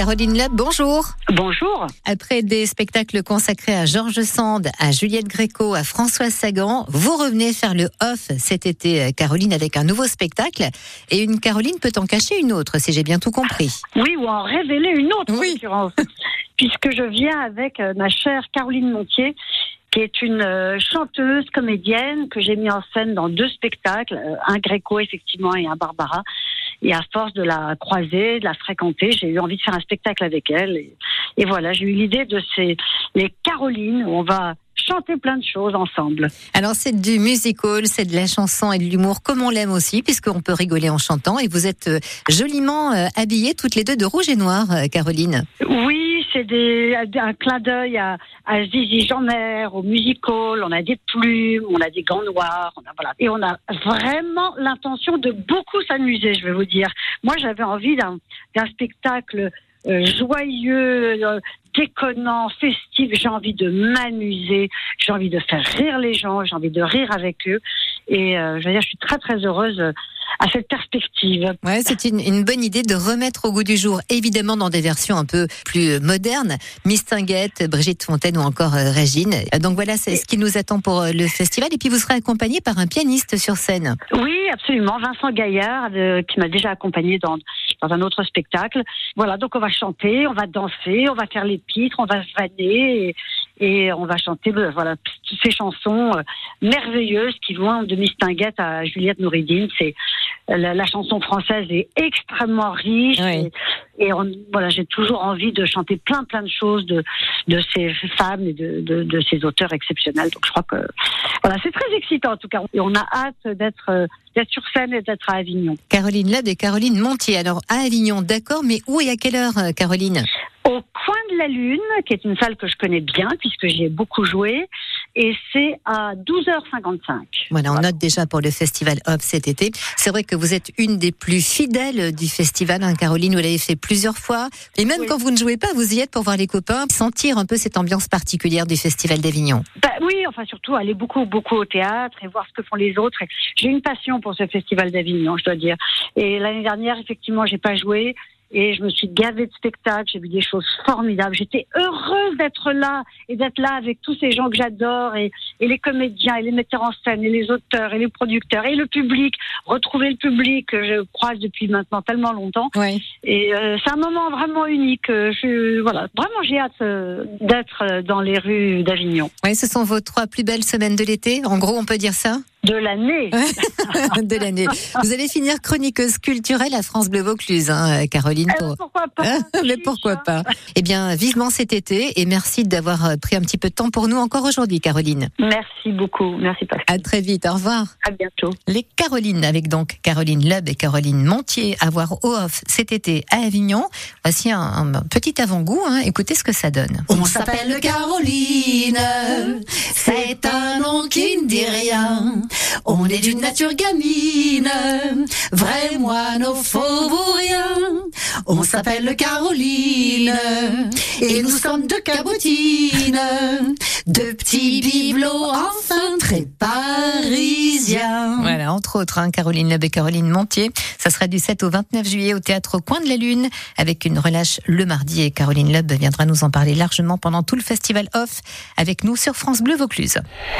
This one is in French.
Caroline Leb, bonjour. Bonjour. Après des spectacles consacrés à Georges Sand, à Juliette Gréco, à François Sagan, vous revenez faire le off cet été, Caroline, avec un nouveau spectacle. Et une Caroline peut en cacher une autre, si j'ai bien tout compris. Oui, ou en révéler une autre, Oui. en. Puisque je viens avec euh, ma chère Caroline Montier, qui est une euh, chanteuse, comédienne, que j'ai mis en scène dans deux spectacles, euh, un Gréco, effectivement, et un Barbara. Et à force de la croiser, de la fréquenter, j'ai eu envie de faire un spectacle avec elle. Et, et voilà, j'ai eu l'idée de ces les Carolines, où on va chanter plein de choses ensemble. Alors c'est du musical, c'est de la chanson et de l'humour comme on l'aime aussi, puisqu'on peut rigoler en chantant. Et vous êtes euh, joliment euh, habillées toutes les deux de rouge et noir, euh, Caroline. Oui, c'est des, un clin d'œil à, à Zizi Jeanner, au musical. On a des plumes, on a des gants noirs, on a, voilà. Et on a vraiment l'intention de beaucoup s'amuser, je vais vous dire. Moi, j'avais envie d'un d'un spectacle euh, joyeux, euh, déconnant, festif. J'ai envie de m'amuser, j'ai envie de faire rire les gens, j'ai envie de rire avec eux. Et euh, je veux dire, je suis très très heureuse euh, à cette perspective. Ouais, c'est une, une bonne idée de remettre au goût du jour, évidemment dans des versions un peu plus euh, modernes, Miss Tinguette, Brigitte Fontaine ou encore euh, Régine. Donc voilà, c'est ce qui nous attend pour le festival. Et puis vous serez accompagné par un pianiste sur scène. Oui, absolument. Vincent Gaillard, euh, qui m'a déjà accompagné dans, dans un autre spectacle. Voilà, donc on va chanter, on va danser, on va faire les pitres, on va se vanner et, on va chanter euh, voilà, toutes ces chansons euh, merveilleuses qui vont de Miss Tinguette à Juliette Nouridine. C'est la, la chanson française est extrêmement riche Oui. et, et on- voilà, j'ai toujours envie de chanter plein plein de choses de, de ces femmes et de, de, de ces auteurs exceptionnels. Donc je crois que voilà, c'est très excitant en tout cas. Et on a hâte d'être euh, d'être sur scène et d'être à Avignon. Caroline Lab et Caroline Montier. Alors à Avignon, d'accord, mais où et à quelle heure, euh, Caroline? Au coin de la Lune, qui est une salle que je connais bien puisque j'y ai beaucoup joué, et c'est à 12h55. Voilà, on note déjà pour le festival Hop cet été. C'est vrai que vous êtes une des plus fidèles du festival, hein, Caroline. Vous l'avez fait plusieurs fois. Et même Oui. quand vous ne jouez pas, vous y êtes pour voir les copains, sentir un peu cette ambiance particulière du festival d'Avignon. Bah, oui, enfin surtout aller beaucoup beaucoup au théâtre et voir ce que font les autres. J'ai une passion pour ce festival d'Avignon, je dois dire. Et l'année dernière, effectivement, j'ai pas joué. Et je me suis gavée de spectacles, j'ai vu des choses formidables. J'étais heureuse d'être là et d'être là avec tous ces gens que j'adore et, et les comédiens et les metteurs en scène et les auteurs et les producteurs et le public. Retrouver le public que je croise depuis maintenant tellement longtemps. Oui. Et euh, c'est un moment vraiment unique. Euh, Je, voilà, vraiment j'ai hâte euh, d'être dans les rues d'Avignon. Oui, ce sont vos trois plus belles semaines de l'été. En gros, on peut dire ça? De l'année. de l'année. Vous allez finir chroniqueuse culturelle à France Bleu Vaucluse, hein, Caroline. Eh, Pour... pourquoi pas Mais pourquoi pas Eh bien, vivement cet été et merci d'avoir euh, pris un petit peu de temps pour nous encore aujourd'hui, Caroline. Merci beaucoup. Merci Pascal. À très vite. Au revoir. À bientôt. Les Carolines, avec donc Caroline Leb et Caroline Montier, à voir au off cet été à Avignon. Voici un, un petit avant-goût. hein. Écoutez ce que ça donne. On s'appelle Caroline, c'est un nom qui ne dit rien. On est d'une nature gamine, vrai moine au faubourien. On s'appelle Caroline, et nous sommes deux cabotines, deux petits bibelots enfin très parisiens. Voilà, entre autres, hein, Caroline et Caroline Montier. Ça sera du 7 au 29 juillet au théâtre Coin de la Lune, avec une relâche le mardi. Et Caroline Leb viendra nous en parler largement pendant tout le festival off avec nous sur France Bleu Vaucluse.